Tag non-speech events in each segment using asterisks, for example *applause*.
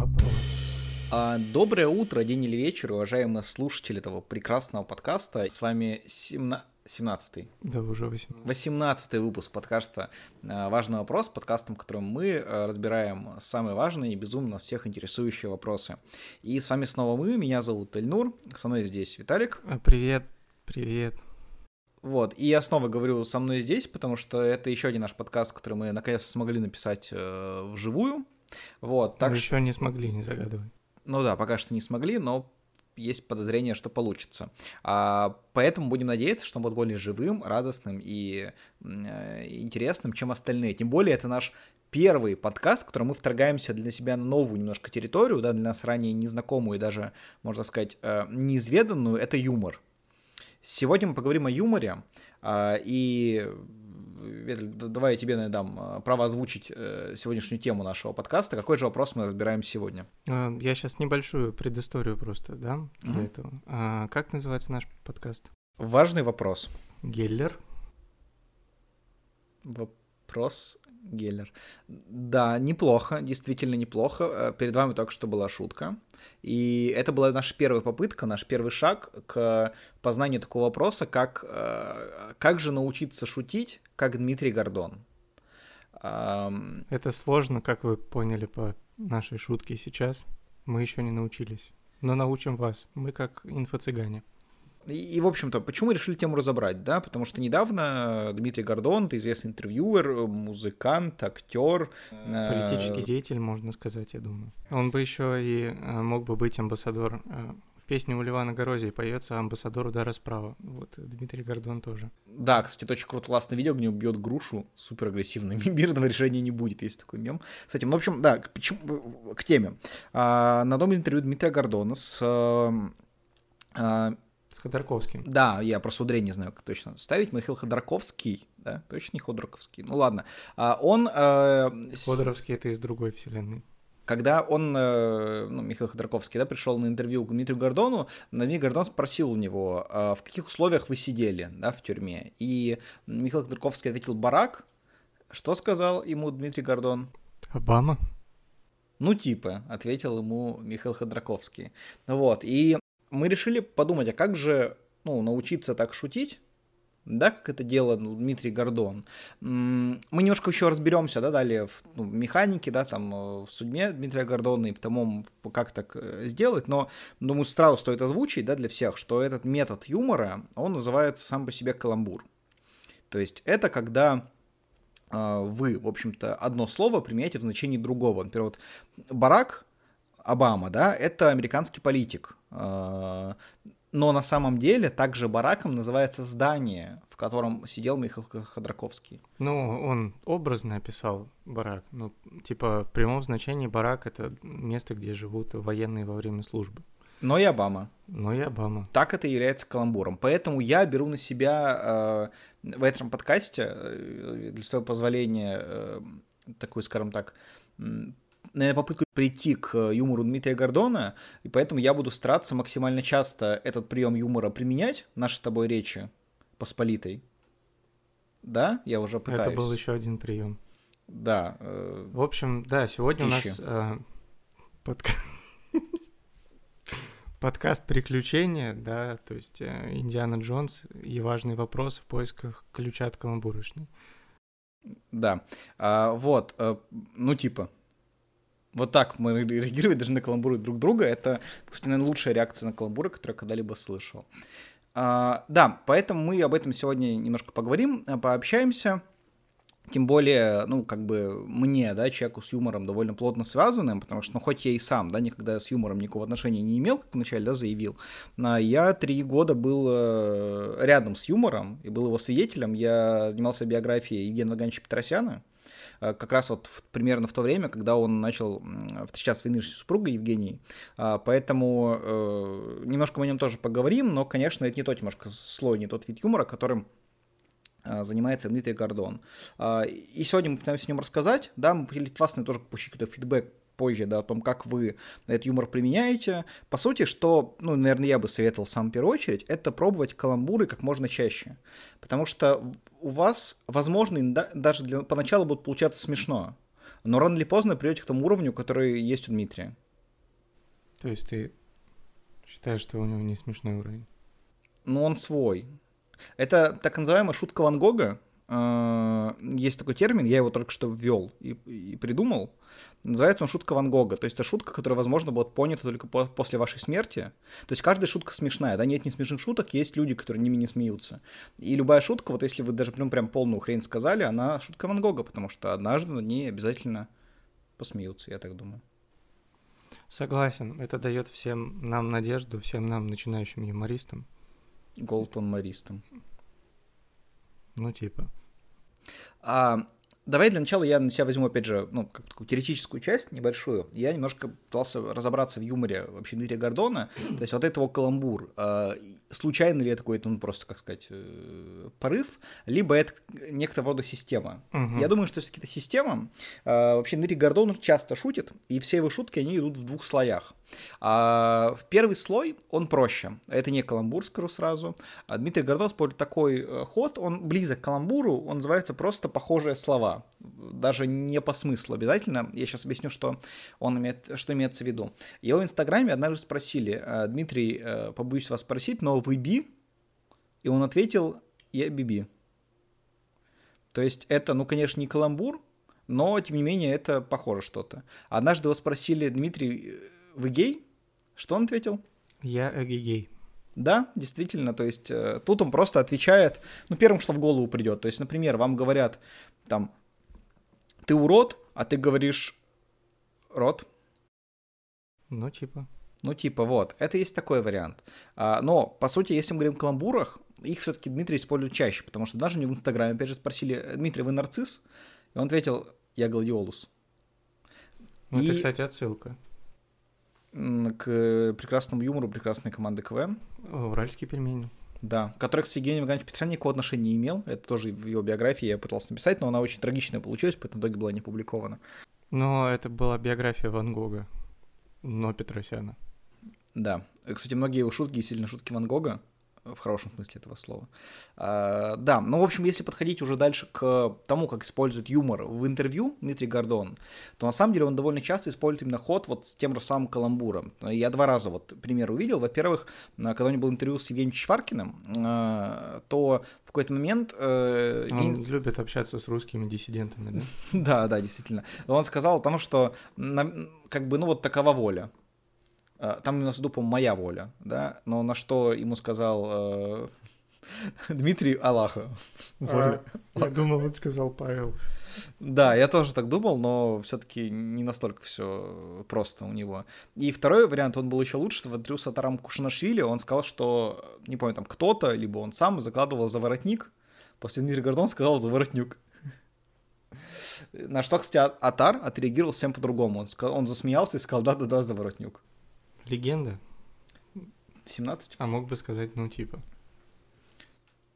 вопрос. А, Доброе утро, день или вечер, уважаемые слушатели этого прекрасного подкаста. С вами 17 Да, уже 18. 18 выпуск подкаста а, «Важный вопрос», подкастом, в котором мы а, разбираем самые важные и безумно всех интересующие вопросы. И с вами снова мы, меня зовут Эльнур, со мной здесь Виталик. Привет, привет. Вот, и я снова говорю со мной здесь, потому что это еще один наш подкаст, который мы наконец смогли написать э, вживую. Вот, так Мы что... еще не смогли, не загадывай. Ну да, пока что не смогли, но есть подозрение, что получится. А, поэтому будем надеяться, что он будет более живым, радостным и э, интересным, чем остальные. Тем более это наш первый подкаст, в котором мы вторгаемся для себя на новую немножко территорию, да, для нас ранее незнакомую и даже, можно сказать, э, неизведанную, это юмор. Сегодня мы поговорим о юморе, а, и Ветель, давай я тебе дам а, право озвучить э, сегодняшнюю тему нашего подкаста. Какой же вопрос мы разбираем сегодня? А, Я сейчас небольшую предысторию просто дам для Мгм. этого. А, Как называется наш подкаст? Важный вопрос. Геллер. Вопрос Геллер. Да, неплохо, действительно неплохо. Э, Перед вами только что была шутка. И это была наша первая попытка, наш первый шаг к познанию такого вопроса, как, э, как же научиться шутить, как Дмитрий Гордон. Это сложно, как вы поняли по нашей шутке сейчас. Мы еще не научились. Но научим вас. Мы как инфо-цыгане. И, и, в общем-то, почему решили тему разобрать, да? Потому что недавно Дмитрий Гордон, это известный интервьюер, музыкант, актер. э, Политический деятель, можно сказать, я думаю. Он бы еще и э, мог бы быть амбассадор. э, В песне у Ливана Горозии поется амбассадор удара справа. Вот э, Дмитрий Гордон тоже. Да, кстати, это очень круто, классное видео, где он бьет грушу, супер агрессивно. *laughs* Мирного решения не будет, есть такой мем. Кстати, ну, в общем, да, к, почему- к теме. А, на одном из интервью Дмитрия Гордона с... э, а, С Ходорковским. да, я просто ударение не знаю, как точно ставить. Михаил Ходорковский, да, точно не Ходорковский, ну ладно. А, он... э, Ходоровский это из другой вселенной. Когда он, э, ну, Михаил Ходорковский, да, пришел на интервью к Дмитрию Гордону, Дмитрий Гордон спросил у него, а в каких условиях вы сидели, да, в тюрьме. И Михаил Ходорковский ответил «барак». Что сказал ему Дмитрий Гордон? Обама? Ну, типа, ответил ему Михаил Ходорковский. Вот, и мы решили подумать, а как же, ну, научиться так шутить, да, как это делал Дмитрий Гордон. Мы немножко еще разберемся, да, далее в ну, механике, да, там, э, в судьбе Дмитрия Гордона и в том, как так э, сделать, но, думаю, сразу стоит озвучить, да, для всех, что этот метод юмора, он называется сам по себе каламбур. То есть это когда э, вы, в общем-то, одно слово применяете в значении другого. Например, вот Барак Обама, да, это американский политик. Э, Но на самом деле также бараком называется здание, в котором сидел Михаил Ходорковский. Ну, он образно описал барак. Ну, типа, в прямом значении барак — это место, где живут военные во время службы. Но и Обама. Ну и Обама. Так это является каламбуром. Поэтому я беру на себя э, в этом подкасте, э, для своего позволения, э, такую, скажем так, наверное, попытку прийти к юмору Дмитрия Гордона, и поэтому я буду стараться максимально часто этот прием юмора применять в нашей с тобой речи посполитой. Да, я уже пытаюсь. Это был еще один прием. Да. э, В общем, да, сегодня у Пищи. нас э, подка- *laughs* подкаст приключения, да, то есть э, Индиана Джонс и важный вопрос в поисках ключа от каламбурочной. Да. А, вот, э, ну типа. Вот так мы реагировать даже на каламбуры друг друга. Это, кстати, наверное, лучшая реакция на каламбуры, которую я когда-либо слышал. А, да, поэтому мы об этом сегодня немножко поговорим, а, пообщаемся. Тем более, ну, как бы мне, да, человеку с юмором довольно плотно связанным, потому что, ну, хоть я и сам, да, никогда с юмором никакого отношения не имел, как вначале, да, заявил, а я три года был э, рядом с юмором и был его свидетелем. Я занимался биографией Евгения Вагановича Петросяна, как раз вот в- примерно в то время, когда он начал встречаться с нынешней супругой Евгенией. А, Поэтому э, немножко мы о нем тоже поговорим, но, конечно, это не тот немножко слой, не тот вид юмора, которым э, занимается Дмитрий Гордон. А, И сегодня мы пытаемся о нем рассказать. Да, мы от вас тоже получить какой-то фидбэк позже, да, о том, как вы этот юмор применяете. По сути, что, ну, наверное, я бы советовал сам в первую очередь, это пробовать каламбуры как можно чаще. Потому что у вас, возможно, даже для, поначалу будет получаться смешно, но рано или поздно придете к тому уровню, который есть у Дмитрия. То есть ты считаешь, что у него не смешной уровень? Ну, он свой. Это так называемая шутка Ван Гога. Э, есть такой термин, я его только что ввел и, и придумал. Называется он шутка Ван Гога. То есть это шутка, которая, возможно, будет понята только по после вашей смерти. То есть каждая шутка смешная. Да, нет не смешных шуток, есть люди, которые ними не смеются. И любая шутка, вот если вы даже прям, прям полную хрень сказали, она шутка Ван Гога, потому что однажды на ней обязательно посмеются, я так думаю. Согласен. Это дает всем нам надежду, всем нам начинающим юмористам. Голтон Маристом. Ну, типа. А, давай для начала я на себя возьму, опять же, ну, как такую теоретическую часть небольшую. Я немножко пытался разобраться в юморе вообще Дмитрия Гордона. *clears throat* То есть вот этого каламбур. Э, случайно ли это какой-то, ну, просто, как сказать, э, порыв, либо это некоторого рода система. Угу. Я думаю, что это какая-то система. Э, вообще Дмитрий Гордон часто шутит, и все его шутки, они идут в двух слоях. А первый слой, он проще. Это не каламбур, скажу сразу. А Дмитрий Гордон использует такой э, ход, он близок к каламбуру, он называется просто похожие слова. Даже не по смыслу обязательно. Я сейчас объясню, что, он имеет, что имеется в виду. Его в Инстаграме однажды спросили, «Э, Дмитрий, э, побоюсь вас спросить, но вы би? И он ответил, я биби. То есть это, ну, конечно, не каламбур, но, тем не менее, это похоже что-то. Однажды его спросили, Дмитрий, вы гей? Что он ответил? Я гей. Да, действительно, то есть э, тут он просто отвечает, ну, первым, что в голову придет. То есть, например, вам говорят, там, ты урод, а ты говоришь рот. Ну, типа. Ну, типа, вот. Это есть такой вариант. А, но, по сути, если мы говорим о каламбурах, их все-таки Дмитрий использует чаще, потому что даже у него в Инстаграме, опять же, спросили, Дмитрий, вы нарцисс? И он ответил, я гладиолус. Ну, и... это, кстати, отсылка к прекрасному юмору прекрасной команды КВН. Уральские пельмени. Да, который, с Евгением Ивановичем Петросяном никакого отношения не имел. Это тоже в его биографии я пытался написать, но она очень трагичная получилась, поэтому в итоге была не опубликована. Но это была биография Ван Гога, но Петросяна. Да. Кстати, многие его шутки действительно шутки Ван Гога в хорошем смысле этого слова. А, да, ну, в общем, если подходить уже дальше к тому, как использует юмор в интервью Дмитрий Гордон, то на самом деле он довольно часто использует именно ход вот с тем же самым каламбуром. Я два раза вот пример увидел. Во-первых, когда у него было интервью с Евгением Чичваркиным, а, то в какой-то момент... Э, он Евгений... любит общаться с русскими диссидентами, да? *laughs* да, да, действительно. Он сказал о том, что как бы, ну вот такова воля. А, там именно суду, по-моему, моя воля, да, но на что ему сказал э, *laughs* Дмитрий Аллаха. А, я думал, он сказал Павел. Да, я тоже так думал, но все-таки не настолько все просто у него. И второй вариант, он был еще лучше, в интервью с Атаром Кушанашвили, он сказал, что, не помню, там кто-то, либо он сам закладывал за воротник, после Дмитрия Гордон сказал за воротнюк. На что, кстати, Атар отреагировал всем по-другому. Он, он засмеялся и сказал, да-да-да, за воротнюк. Легенда. 17. А мог бы сказать, ну, типа.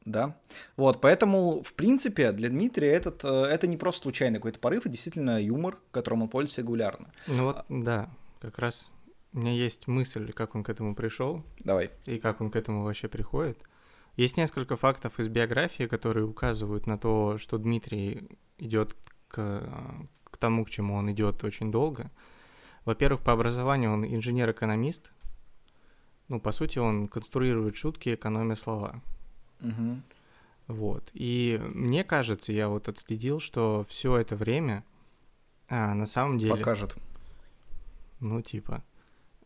Да. Вот, поэтому, в принципе, для Дмитрия этот, э, это не просто случайный какой-то порыв, а действительно юмор, которым он пользуется регулярно. Ну вот, да, как раз у меня есть мысль, как он к этому пришел. Давай. И как он к этому вообще приходит. Есть несколько фактов из биографии, которые указывают на то, что Дмитрий идет к, к тому, к чему он идет очень долго. Во-первых, по образованию он инженер-экономист. Ну, по сути, он конструирует шутки, экономя слова. Угу. Вот. И мне кажется, я вот отследил, что все это время а, на самом деле... Покажет. Ну, типа,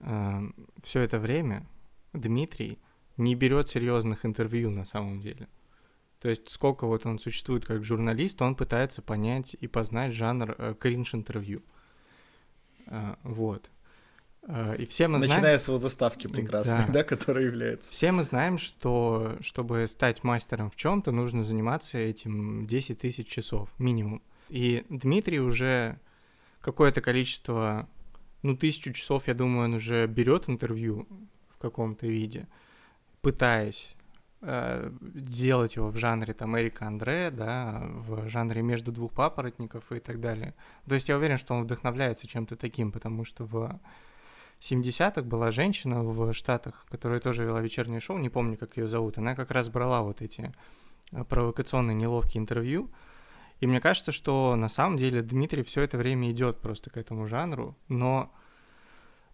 а, все это время Дмитрий не берет серьезных интервью на самом деле. То есть сколько вот он существует как журналист, он пытается понять и познать жанр э, кринж-интервью. А, вот. А, и все мы знаем... Начиная с его заставки прекрасной, да. да, которая является. Все мы знаем, что чтобы стать мастером в чем то нужно заниматься этим 10 тысяч часов минимум. И Дмитрий уже какое-то количество, ну, тысячу часов, я думаю, он уже берет интервью в каком-то виде, пытаясь делать его в жанре там Эрика Андре, да, в жанре между двух папоротников и так далее. То есть я уверен, что он вдохновляется чем-то таким, потому что в 70-х была женщина в Штатах, которая тоже вела вечернее шоу, не помню, как ее зовут, она как раз брала вот эти э, провокационные неловкие интервью, и мне кажется, что на самом деле Дмитрий все это время идет просто к этому жанру, но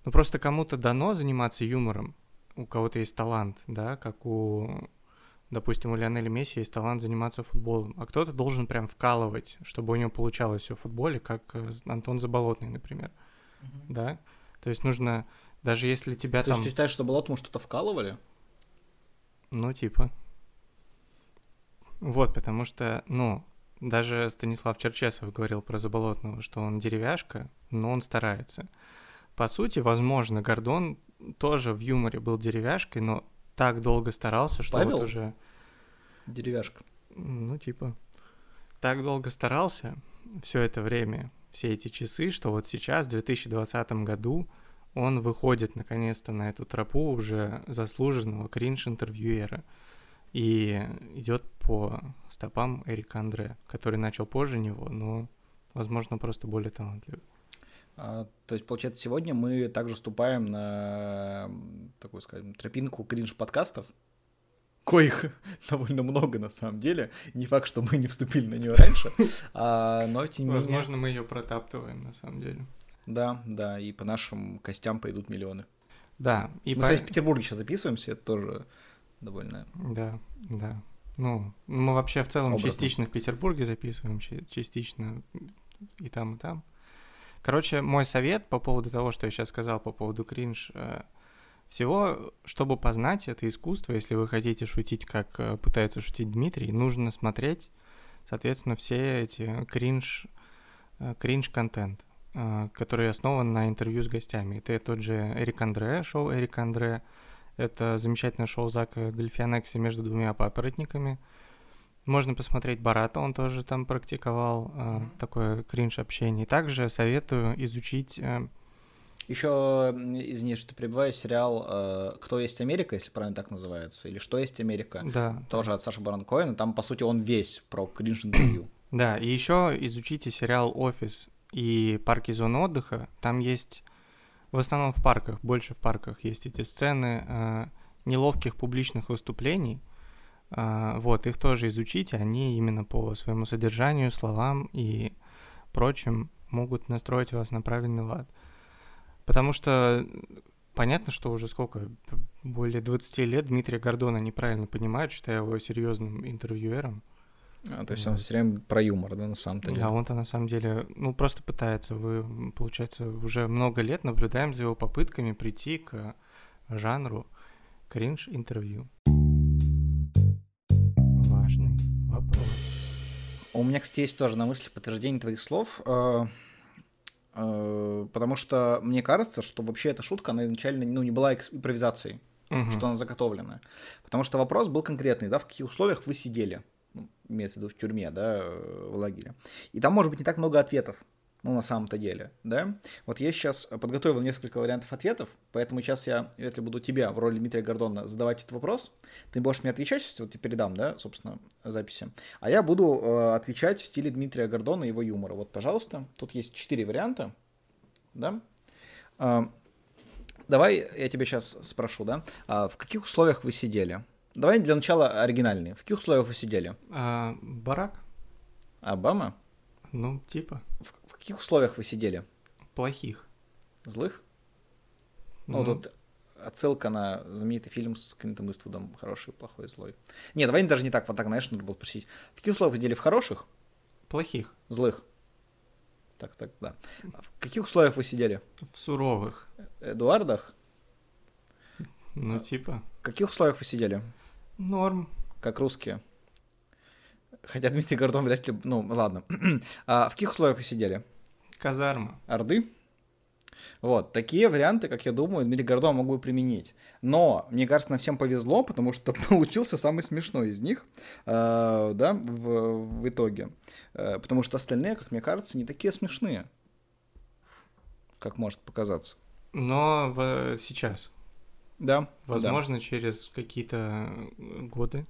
Ну, просто кому-то дано заниматься юмором, у кого-то есть талант, да, как у, допустим, у Лионеля Месси есть талант заниматься футболом, а кто-то должен прям вкалывать, чтобы у него получалось все в футболе, как э, Антон Заболотный, например, mm-hmm. да. То есть нужно, даже если тебя То там... То есть ты считаешь, что Болотному что-то вкалывали? Ну, типа. Вот, потому что, ну, даже Станислав Черчесов говорил про Заболотного, что он деревяшка, но он старается. По сути, возможно, Гордон тоже в юморе был деревяшкой, но так долго старался, что Павел? вот уже... Деревяшка. Ну, типа. Так долго старался все это время, все эти часы, что вот сейчас, в 2020 году, он выходит наконец-то на эту тропу уже заслуженного кринж-интервьюера и идет по стопам Эрика Андре, который начал позже него, но, возможно, просто более талантливый. А, то есть, получается, сегодня мы также вступаем на такую, скажем, тропинку кринж-подкастов, коих *laughs* довольно много на самом деле. Не факт, что мы не вступили на нее раньше, а, но тем не Возможно, мы ее протаптываем на самом деле. Да, да, и по нашим костям пойдут миллионы. Да. И мы, по... кстати, в Петербурге сейчас записываемся, это тоже довольно... Да, да. Ну, мы вообще в целом Образно. частично в Петербурге записываем, частично и там, и там. Короче, мой совет по поводу того, что я сейчас сказал по поводу кринж, э, всего, чтобы познать это искусство, если вы хотите шутить, как э, пытается шутить Дмитрий, нужно смотреть, соответственно, все эти кринж, э, кринж-контент, который основан на интервью с гостями. Это тот же Эрик Андре, шоу Эрик Андре, это замечательное шоу Зака Гальфианекси между двумя папоротниками. Можно посмотреть Барата, он тоже там практиковал э, такое кринж-общение. Также советую изучить... Э... Еще, извини, что прибываю, сериал э, «Кто есть Америка», если правильно так называется, или «Что есть Америка», да. тоже от Саши Баран Коэна. Там, по сути, он весь про кринж-интервью. *clears throat* Да, и еще изучите сериал «Офис» и «Парки зоны отдыха». Там есть в основном в парках, больше в парках есть эти сцены э, неловких публичных выступлений. Э, вот, их тоже изучите, они именно по своему содержанию, словам и прочим могут настроить вас на правильный лад. Потому что понятно, что уже сколько, более 20 лет Дмитрия Гордона неправильно понимают, считая его серьезным интервьюером. А, то есть он все время про юмор, да, на самом-то деле? Да, он-то на самом деле, ну, просто пытается. Вы, получается, уже много лет наблюдаем за его попытками прийти к жанру кринж-интервью. Важный вопрос. У меня, кстати, есть тоже на мысли подтверждение твоих слов, э, э, потому что мне кажется, что вообще эта шутка, она изначально ну, не была импровизацией, угу. что она заготовлена. Потому что вопрос был конкретный, да, в каких условиях вы сидели ну, имеется в виду в тюрьме, да, э, в лагере. И там может быть не так много ответов, ну, на самом-то деле, да. Вот я сейчас подготовил несколько вариантов ответов, поэтому сейчас я, если буду тебя в роли Дмитрия Гордона задавать этот вопрос, ты будешь мне отвечать, сейчас вот я передам, да, собственно, записи, а я буду э, отвечать в стиле Дмитрия Гордона и его юмора. Вот, пожалуйста, тут есть четыре варианта, да. Э, давай я тебе сейчас спрошу, да, а в каких условиях вы сидели? Давай для начала оригинальные. В каких условиях вы сидели? А, барак. Обама? Ну, типа. В каких условиях вы сидели? Плохих. Злых? Ну, ну тут отсылка на знаменитый фильм с Клинтом Иствудом «Хороший, плохой, злой». Не, давай даже не так, вот так, знаешь, нужно было спросить. В каких условиях вы сидели? В хороших? Плохих. Злых? Так, так, да. В каких условиях вы сидели? В суровых. Эдуардах? Ну, типа. В каких условиях вы сидели? Норм. Как русские. Хотя Дмитрий Гордон вряд ли... Ну, ладно. *clears throat* а в каких условиях вы сидели? Казарма. Орды? Вот, такие варианты, как я думаю, Дмитрий Гордон мог бы применить. Но, мне кажется, нам всем повезло, потому что *laughs* получился самый смешной из них, э, да, в, в итоге. Э, потому что остальные, как мне кажется, не такие смешные, как может показаться. Но в, сейчас. Да. Возможно, да. через какие-то годы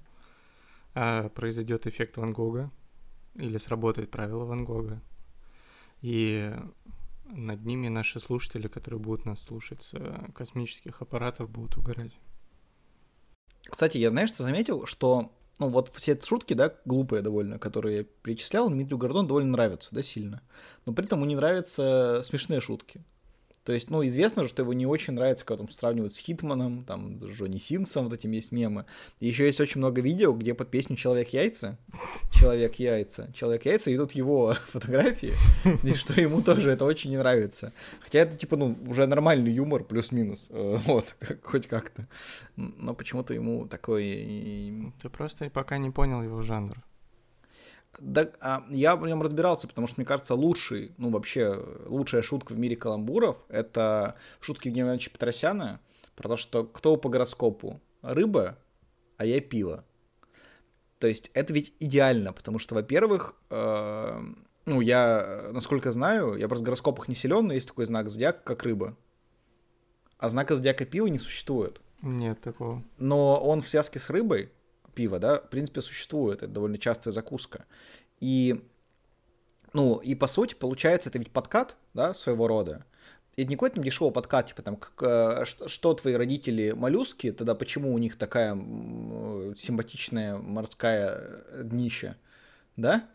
а, произойдет эффект Ван Гога или сработает правило Ван Гога. И над ними наши слушатели, которые будут нас слушать с э, космических аппаратов, будут угорать. Кстати, я знаешь, что заметил, что ну вот все эти шутки, да, глупые довольно, которые я перечислял, Дмитрию Гордон довольно нравятся, да, сильно. Но при этом ему не нравятся смешные шутки. То есть, ну, известно же, что его не очень нравится, когда там сравнивают с Хитманом, там, с Джонни Синсом, вот этим есть мемы. И еще есть очень много видео, где под песню «Человек-яйца», «Человек-яйца», «Человек-яйца», идут его *laughs* фотографии, и что ему тоже это очень не нравится. Хотя это, типа, ну, уже нормальный юмор, плюс-минус, э, вот, хоть как-то. Но почему-то ему такой... Ты просто пока не понял его жанр. Да, а, я в нем разбирался, потому что, мне кажется, лучший, ну, вообще, лучшая шутка в мире каламбуров — это шутки Евгения Ивановича Петросяна про то, что кто по гороскопу? Рыба, а я пиво. То есть это ведь идеально, потому что, во-первых, э, ну, я, насколько знаю, я просто в гороскопах не силен, но есть такой знак зодиака, как рыба. А знака зодиака пива не существует. Нет такого. Но он в связке с рыбой, пиво, да, в принципе, существует. Это довольно частая закуска. И, ну, и по сути, получается, это ведь подкат, да, своего рода. Это не какой-то дешевый подкат, типа там, как, э, что, что твои родители моллюски, тогда почему у них такая симпатичная морская днище, да?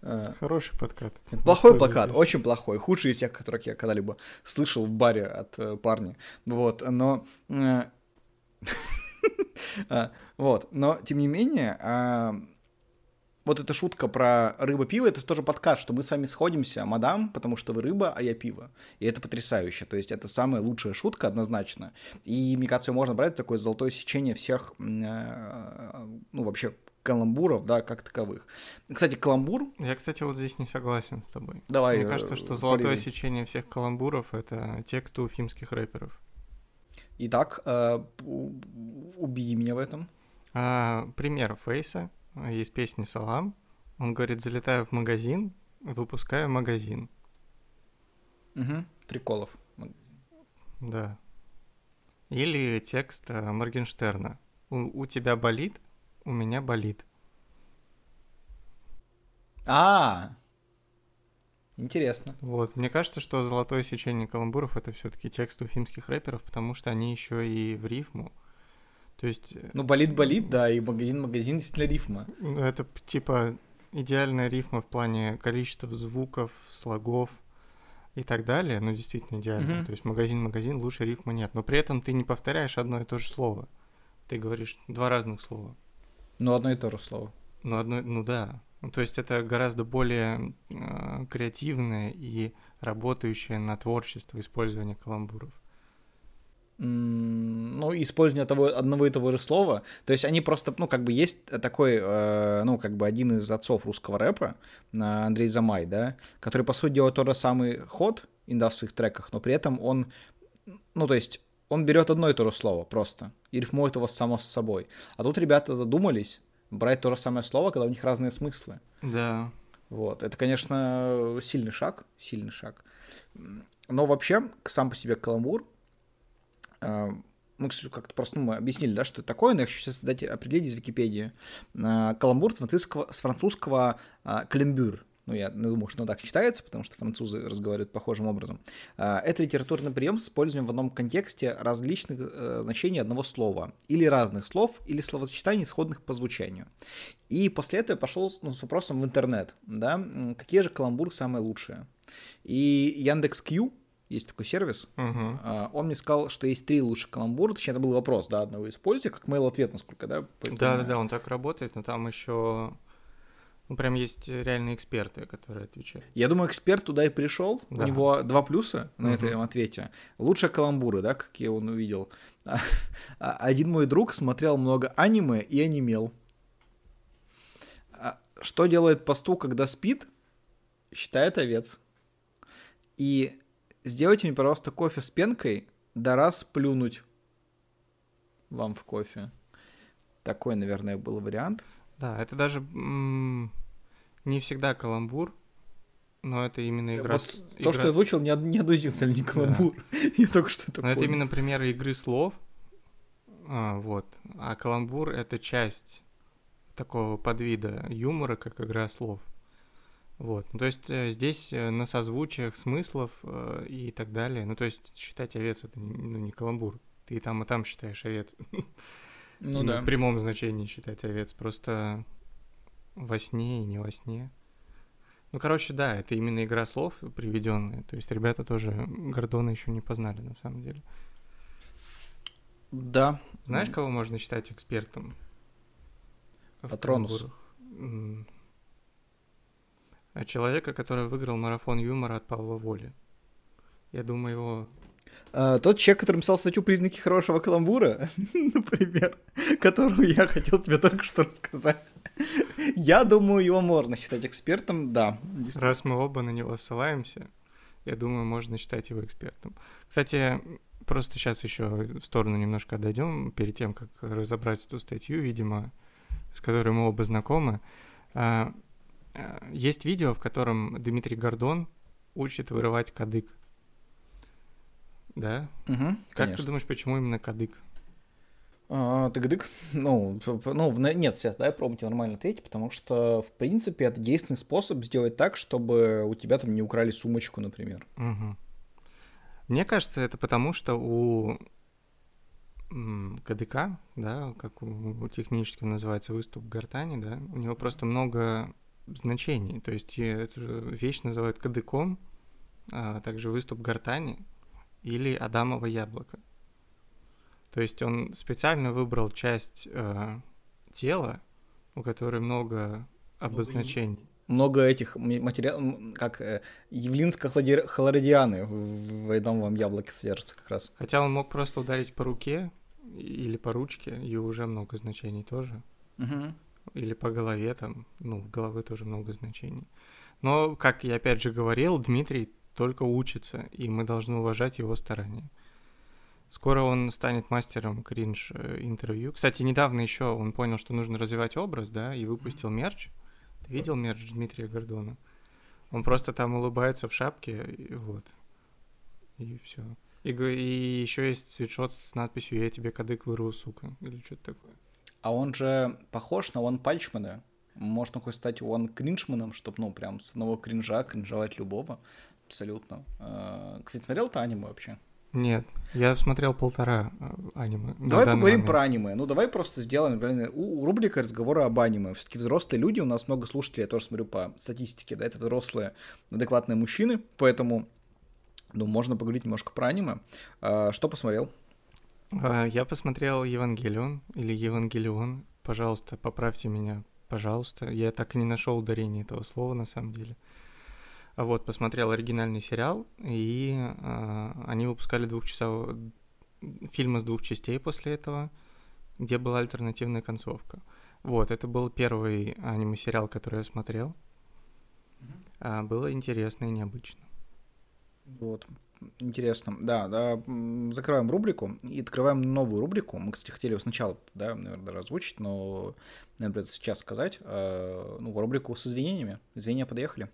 Э, Хороший подкат. Плохой плакат, здесь. очень плохой. Худший из тех, которых я когда-либо слышал в баре от э, парня. Вот, но... Э, *laughs* а, вот, но тем не менее, а, вот эта шутка про рыба-пиво, это тоже подкаст, что мы с вами сходимся, мадам, потому что вы рыба, а я пиво. И это потрясающе. То есть это самая лучшая шутка однозначно. И, мне кажется, можно брать такое золотое сечение всех, э, ну, вообще каламбуров, да, как таковых. Кстати, каламбур... Я, кстати, вот здесь не согласен с тобой. Давай. Мне кажется, что золотое сечение всех каламбуров — это тексты уфимских рэперов. Итак, э, убеди меня в этом. А, пример Фейса есть песня «Салам». Он говорит, залетаю в магазин, выпускаю магазин. Угу, приколов. Да. Или текст э, Моргенштерна. У, у тебя болит, у меня болит. А, интересно. Вот, мне кажется, что золотое сечение каламбуров это все-таки текст уфимских рэперов, потому что они еще и в рифму. То есть... Э, ну, болит-болит, да, и магазин-магазин действительно рифма. Это типа идеальная рифма в плане количества звуков, слогов и так далее, ну, действительно идеально. Mm-hmm. То есть магазин-магазин, лучше рифма нет. Но при этом ты не повторяешь одно и то же слово. Ты говоришь два разных слова. Ну, одно и то же слово. Ну, одно, ну да. Ну, то есть это гораздо более э, креативное и работающее на творчество использование каламбуров ну, использование того, одного и того же слова. То есть они просто, ну, как бы есть такой, э, ну, как бы один из отцов русского рэпа, э, Андрей Замай, да, который, по сути, делает тот же самый ход инда в своих треках, но при этом он, ну, то есть он берет одно и то же слово просто и рифмует его само с собой. А тут ребята задумались брать то же самое слово, когда у них разные смыслы. Да. Вот. Это, конечно, сильный шаг, сильный шаг. Но вообще, сам по себе каламбур, а, мы как-то просто ну, мы объяснили, да, что это такое, но я хочу сейчас дать определение из Википедии. А, каламбур с французского, с французского калембюр. Ну, я думаю, что так читается, потому что французы разговаривают похожим образом. А, это литературный прием с использованием в одном контексте различных э, значений одного слова, или разных слов, или словосочетаний, сходных по звучанию. И после этого я пошел ну, с вопросом в интернет, да, какие же каламбуры самые лучшие. И Яндекс.Кью есть такой сервис, uh-huh. он мне сказал, что есть три лучших каламбура, точнее, это был вопрос, да, одного используйте, как mail-ответ, насколько, да? Да-да-да, он так работает, но там еще ну, прям есть реальные эксперты, которые отвечают. Я думаю, эксперт туда и пришел. Да. У него два плюса на uh-huh. этом ответе. Лучшие каламбуры, да, какие он увидел. А, один мой друг смотрел много аниме и анимел. А, что делает пасту, когда спит? Считает овец. И Сделайте мне, пожалуйста, кофе с пенкой, да раз плюнуть вам в кофе. Такой, наверное, был вариант. Да, это даже не всегда каламбур, но это именно игра... Вот игра... То, что я озвучил, ни, ни одно них не каламбур. Да. *laughs* я только что это Но это именно пример игры слов. А, вот. А каламбур — это часть такого подвида юмора, как игра слов. Вот, ну, то есть э, здесь э, на созвучиях смыслов э, и так далее, ну, то есть считать овец это не, ну, не каламбур, ты и там, и там считаешь овец. *laughs* Ну да. В прямом значении считать овец, просто во сне и не во сне. Ну, короче, да, это именно игра слов приведенная. То есть ребята тоже Гордона еще не познали, на самом деле. Да. Знаешь, кого можно считать экспертом? Патронус. Человека, который выиграл марафон юмора от Павла Воли. Я думаю, его... А, тот человек, который написал статью «Признаки хорошего каламбура», *laughs* например, которую я хотел тебе только что рассказать. Я думаю, его можно считать экспертом, да. Раз мы оба на него ссылаемся, я думаю, можно считать его экспертом. Кстати, просто сейчас еще в сторону немножко отойдем, перед тем, как разобрать эту статью, видимо, с которой мы оба знакомы. А, а, Есть видео, в котором Дмитрий Гордон учит вырывать кадык. Да? Мгм, Как ты конечно. думаешь, почему именно кадык? А, Тыгдык. Ну, ну, нет, сейчас дай пробуйте нормально ответить, потому что, в принципе, это действенный способ сделать так, чтобы у тебя там не украли сумочку, например. Мгм. Мне кажется, это потому, что у КДК, да, как у, у технически называется выступ гортани, да, у него просто много значений. То есть и эту вещь называют кадыком, а также выступ гортани или адамово яблоко. То есть он специально выбрал часть э, тела, у которой много обозначений. Много этих материалов, как э, явлинско-хлоридианы в вам яблоке содержатся как раз. Хотя он мог просто ударить по руке или по ручке, и уже много значений тоже. Или по голове там, ну, головы тоже много значений. Но, как я опять же говорил, Дмитрий только учится, и мы должны уважать его старания. Скоро он станет мастером кринж э, интервью. Кстати, недавно еще он понял, что нужно развивать образ, да, и выпустил мерч. Ты видел мерч Дмитрия Гордона? Он просто там улыбается в шапке, и вот. И все. И, и еще есть свитшот с надписью «Я тебе кадык вырву, сука» или что-то такое. А он же похож на Ван Пальчмана. Может, он хочет стать Ван Кринжманом, чтобы, ну, прям с одного кринжа кринжовать любого. Абсолютно. Э, Кстати, смотрел ты аниме вообще? Нет, я смотрел полтора э, аниме. Давай поговорим момент. про аниме. Ну, давай просто сделаем блин, у- рубрика разговора об аниме. Все-таки взрослые люди, у нас много слушателей, я тоже смотрю по статистике, да, это взрослые, адекватные мужчины, поэтому, ну, можно поговорить немножко про аниме. А, Что посмотрел? А, Я посмотрел Евангелион или Евангелион. Пожалуйста, поправьте меня, пожалуйста. Я так и не нашел ударение этого слова на самом деле. А вот, посмотрел оригинальный сериал, и а, они выпускали двухчасовой фильм из двух частей после этого, где была альтернативная концовка. Вот, это был первый аниме-сериал, который я смотрел. А, было интересно и необычно. Вот. Интересно. Да, да, закрываем рубрику и открываем новую рубрику. Мы, кстати, хотели ее сначала, да, наверное, даже озвучить, но, наверное, сейчас сказать. Э, Ну, рубрику с извинениями. Извинения подъехали.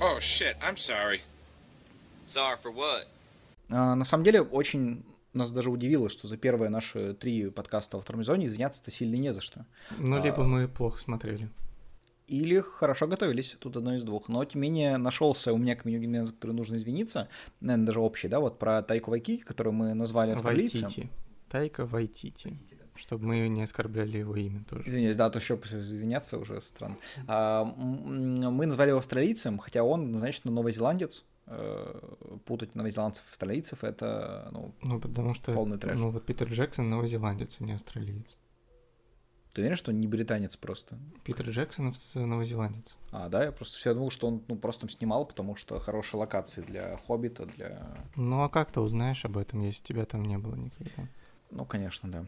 Oh shit, I'm sorry. Sorry for what? А, На самом деле, очень нас даже удивило, что за первые наши три подкаста во втором сезоне извиняться-то сильно не за что. Ну, либо А. мы плохо смотрели. Или хорошо готовились, тут одно из двух. Но, тем не менее, нашелся у меня комьюнити, за который нужно извиниться. Наверное, даже общий, да, вот про Тайку Вайкики, которую мы назвали австралийцем. Вайтити. Тайка Вайтити. Чтобы мы не оскорбляли его имя тоже. Извиняюсь, да, а то еще извиняться уже странно. А, мы назвали его австралийцем, хотя он, значит, новозеландец. Э, Путать новозеландцев и австралийцев это, ну, Ну, потому что, Полный трэш. ну, вот Питер Джексон новозеландец, а не австралиец. ты уверен, что он не британец просто? Питер Джексон новозеландец. А, да, я просто все думал, что он ну, просто снимал, потому что хорошие локации для Хоббита, для... Ну, а как ты узнаешь об этом, если тебя там не было никогда? Ну, конечно, да.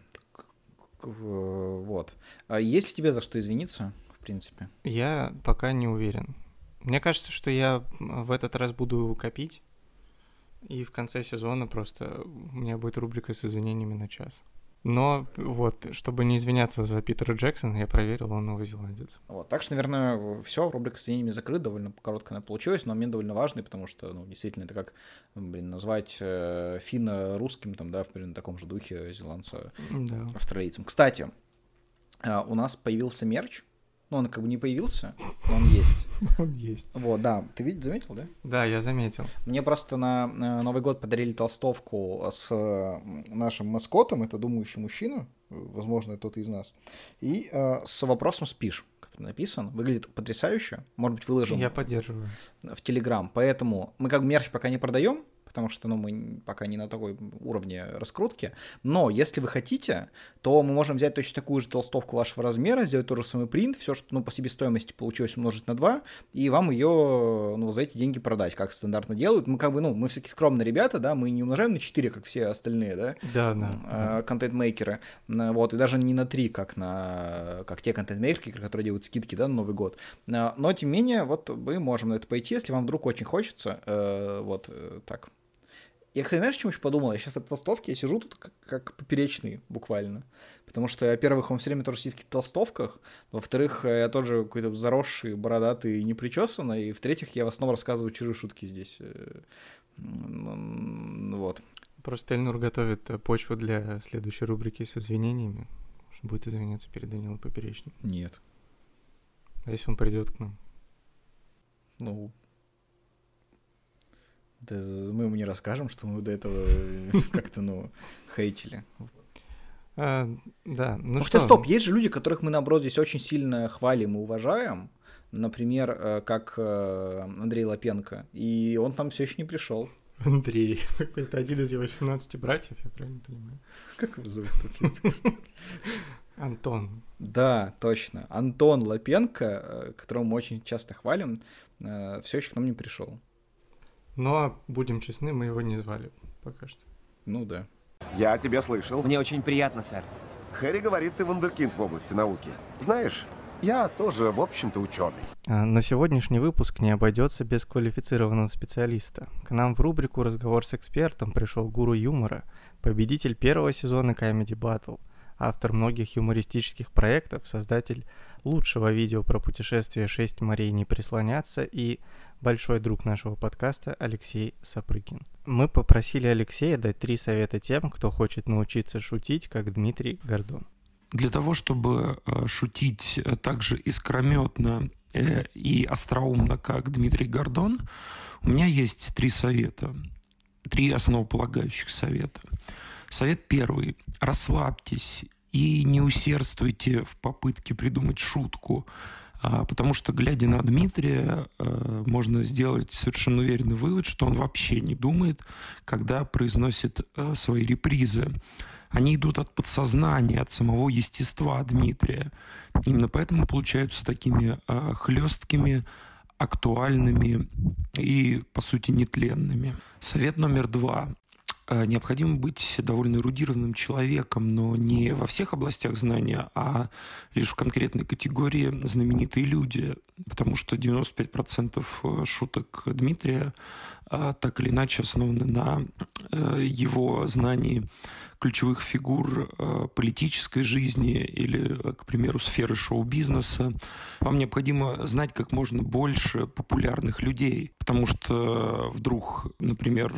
В- Вот. А есть ли тебе за что извиниться, в принципе? Я пока не уверен. Мне кажется, что я в этот раз буду копить, и в конце сезона просто у меня будет рубрика с извинениями на час. Но вот, чтобы не извиняться за Питера Джексона, я проверил, он новозеландец. Вот. Так что, наверное, все, рубрика с извинениями закрыта, довольно короткая она получилась, но момент довольно важный, потому что, ну, действительно, это как, блин, назвать э, финна русским, там, да, в примерно таком же духе зеландца Да. австралийцем. Кстати, э, у нас появился мерч, Ну, он как бы не появился, но он есть. *laughs* Он есть. Вот, да. Ты видишь, заметил, да? Да, я заметил. Мне просто на э, Новый год подарили толстовку с э, нашим маскотом, это думающий мужчина, э, возможно, тот из нас, и э, с вопросом «спишь», который написан. Выглядит потрясающе. Может быть, выложим Я поддерживаю. в Телеграм. Поэтому мы как бы мерч пока не продаем, потому что ну, мы пока не на такой уровне раскрутки. Но если вы хотите, то мы можем взять точно такую же толстовку вашего размера, сделать тот же самый принт, все, что ну, по себестоимости получилось умножить на 2, и вам ее ну, за эти деньги продать, как стандартно делают. Мы как бы, ну, мы все-таки скромные ребята, да, мы не умножаем на 4, как все остальные, да, Да, да. э, контент-мейкеры, вот, и даже не на 3, как на, как те контент-мейкеры, которые делают скидки, да, на Новый год. Э, Но, тем не менее, вот мы можем на это пойти, если вам вдруг очень хочется, э, вот, так. Я, кстати, знаешь, чем еще подумал? Я сейчас в толстовке, я сижу тут как, как поперечный, буквально. Потому что, во-первых, он все время тоже сидит в каких-то толстовках, во-вторых, э, я тоже какой-то заросший, бородатый и непричесанный, и в-третьих, я в основном рассказываю чужие шутки здесь. э, Вот. Просто Эльнур готовит э, почву для следующей рубрики с извинениями. Будет извиняться перед Данилом Поперечным. Нет. А если он придет к нам? Ну, мы ему не расскажем, что мы до этого э, *laughs* как-то, ну, хейтили. А, да, ну Ну, что? стоп, есть же люди, которых мы, наоборот, здесь очень сильно хвалим и уважаем. Например, э, как э, Андрей Лапенко. И он там все еще не пришел. *laughs* Андрей. Это один из его 18 братьев, я правильно понимаю? *laughs* Как его зовут? Антон. Да, точно. Антон Лапенко, которого мы очень часто хвалим, все еще к нам не пришел. Но, будем честны, мы его не звали пока что. Ну да. Я тебя слышал. Мне очень приятно, сэр. Хэри говорит, ты вундеркинд в области науки. Знаешь, я тоже, в общем-то, ученый. А, Но сегодняшний выпуск не обойдется без квалифицированного специалиста. К нам в рубрику «Разговор с экспертом» пришел гуру юмора, победитель первого сезона Comedy Battle, автор многих юмористических проектов, создатель лучшего видео про путешествие «Шесть морей не прислоняться» и большой друг нашего подкаста Алексей Сапрыкин. Мы попросили Алексея дать три совета тем, кто хочет научиться шутить, как Дмитрий Гордон. Для того, чтобы э, шутить так же искрометно э, и остроумно, как Дмитрий Гордон, у меня есть три совета. Три основополагающих совета. Совет первый. Расслабьтесь и не усердствуйте в попытке придумать шутку, а, потому что, глядя на Дмитрия, э, можно сделать совершенно уверенный вывод, что он вообще не думает, когда произносит э, свои репризы. Они идут от подсознания, от самого естества Дмитрия. Именно поэтому получаются такими э, хлесткими, актуальными и, по сути, нетленными. Совет номер два. Э, Необходимо быть довольно эрудированным человеком, но не во всех областях знания, а лишь в конкретной категории знаменитые люди, потому что 95% шуток Дмитрия так или иначе основаны на э, его знании ключевых фигур э, политической жизни или, э, к примеру, сферы шоу-бизнеса. Вам необходимо знать как можно больше популярных людей, потому что вдруг, например,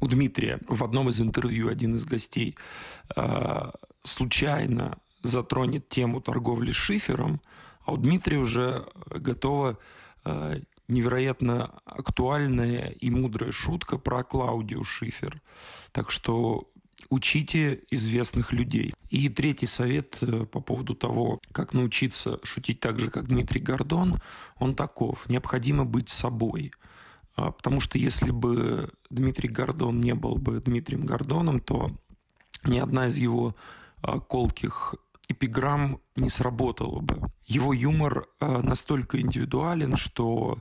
у Дмитрия в одном из интервью один из гостей случайно затронет тему торговли шифером, а у Дмитрия уже готова невероятно актуальная и мудрая шутка про Клаудио Шифер. Так что учите известных людей. И третий совет э, по поводу того, как научиться шутить так же, как Дмитрий Гордон, он таков. Необходимо быть собой. А, Потому что если бы Дмитрий Гордон не был бы Дмитрием Гордоном, то ни одна из его а, колких эпиграмм не сработала бы. Его юмор а, настолько индивидуален, что,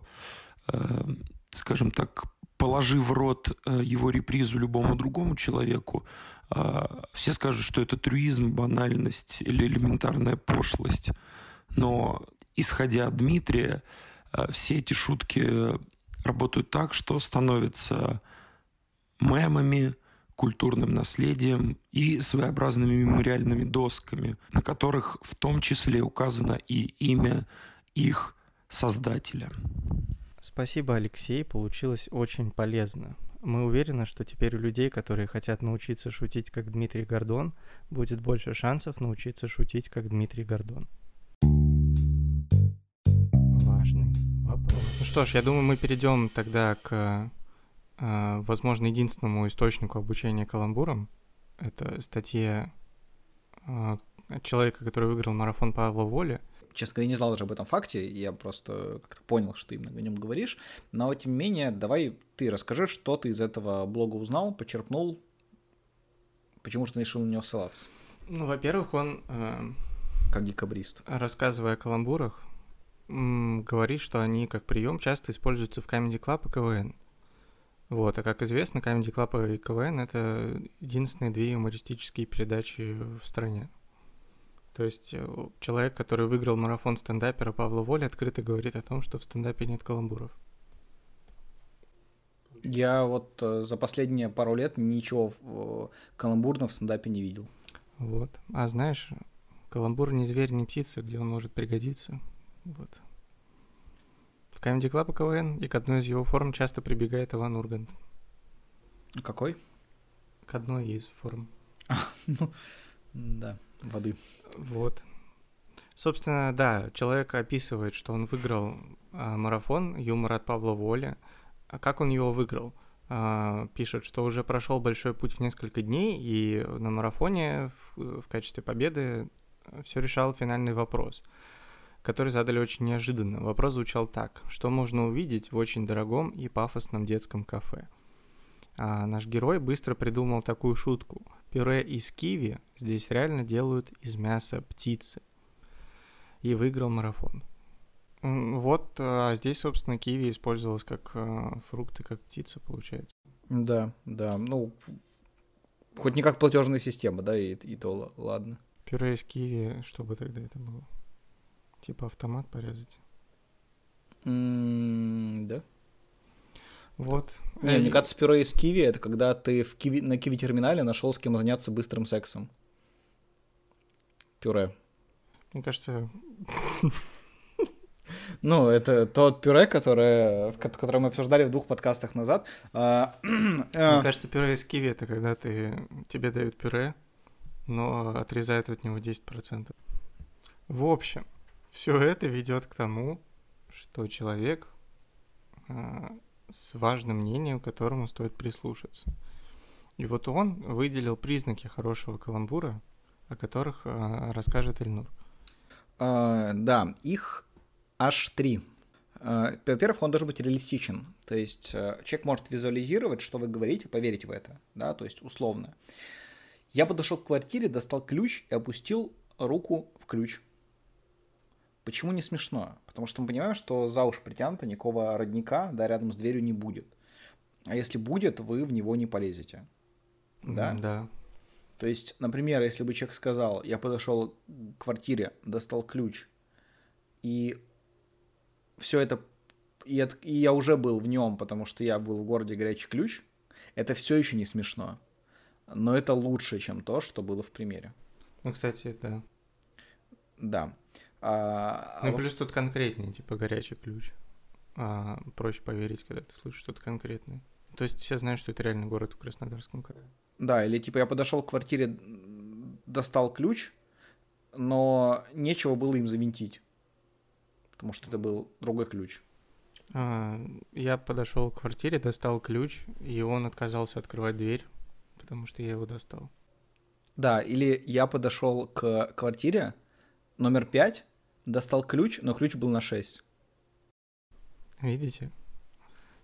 э, скажем так, положив в рот э, его репризу любому другому человеку, э, все скажут, что это трюизм, банальность или элементарная пошлость. Но, исходя от Дмитрия, э, все эти шутки работают так, что становятся мемами, культурным наследием и своеобразными мемориальными досками, на которых в том числе указано и имя их создателя. Спасибо, Алексей, получилось очень полезно. Мы уверены, что теперь у людей, которые хотят научиться шутить как Дмитрий Гордон, будет больше шансов научиться шутить как Дмитрий Гордон. Ну что ж, я думаю, мы перейдем тогда к, э, возможно, единственному источнику обучения каламбурам. Это статья э, человека, который выиграл марафон Павла Воли. Честно говоря, не знал даже об этом факте, я просто как-то понял, что ты именно о нем говоришь. Но, тем не менее, давай ты расскажи, что ты из этого блога узнал, почерпнул, почему же ты решил на него ссылаться, Ну, во-первых, он, э, как декабрист. рассказывая о каламбурах, говорит, что они как прием часто используются в Comedy Club и КВН. Вот, а как известно, Comedy Club и КВН — это единственные две юмористические передачи в стране. То есть э, человек, который выиграл марафон стендапера Павла Воли, открыто говорит о том, что в стендапе нет каламбуров. Я вот э, за последние пару лет ничего э, каламбурного в стендапе не видел. Вот. А знаешь, каламбур не зверь, не птица, где он может пригодиться. Вот. В Comedy Club и КВН и к одной из его форм часто прибегает Иван Ургант. Какой? К одной из форм. *laughs* Да, воды. Вот. Собственно, да, человек описывает, что он выиграл а, марафон «Юмор от Павла Воли». А как он его выиграл? А, пишет, что уже прошел большой путь в несколько дней, и на марафоне в, в качестве победы все решал финальный вопрос, который задали очень неожиданно. Вопрос звучал так. Что можно увидеть в очень дорогом и пафосном детском кафе? А наш герой быстро придумал такую шутку. Пюре из киви здесь реально делают из мяса птицы. И выиграл марафон. Вот а, здесь, собственно, киви использовалось как а, фрукт и как птица, получается. Да, да, ну, хоть не как платежная система, да, и, и то ладно. Пюре из киви, что бы тогда это было? Типа автомат порезать. Да. Вот. Не, Э, мне кажется, пюре из киви это когда ты в киви, на киви-терминале нашел с кем заняться быстрым сексом. Пюре. Мне кажется, *laughs* Ну, это тот пюре, которое, которое мы обсуждали в двух подкастах назад. А, *clears throat* Мне а, кажется, пюре из киви это когда ты тебе дают пюре, но отрезают от него 10%. В общем, все это ведет к тому, что человек а, с важным мнением, которому стоит прислушаться. И вот он выделил признаки хорошего каламбура, о которых а, расскажет Эльнур. а, Да, их аж три. А, Во-первых, он должен быть реалистичен. То есть э, человек может визуализировать, что вы говорите, поверить в это. Да, то есть условно. Я подошел к квартире, достал ключ и опустил руку в ключ. Почему не смешно? Потому что мы понимаем, что за уши притянуто никакого родника да, рядом с дверью не будет. А если будет, вы в него не полезете. Да? Да. То есть, например, если бы человек сказал, я подошел к квартире, достал ключ, и все это, и, это- и я уже был в нем, потому что я был в городе горячий ключ, это все еще не смешно. Но это лучше, чем то, что было в примере. Ну, кстати, да. Да. А, а Ну, во- плюс тут конкретнее, типа горячий ключ. А, проще поверить, когда ты слышишь что-то конкретное. То есть все знают, что это реально город в Краснодарском крае. Да, или типа я подошел к квартире, достал ключ, но нечего было им завинтить. Потому что это был другой ключ. А, я подошел к квартире, достал ключ, и он отказался открывать дверь, потому что я его достал. Да, или я подошел к квартире номер 5, достал ключ, но ключ был на 6. Видите?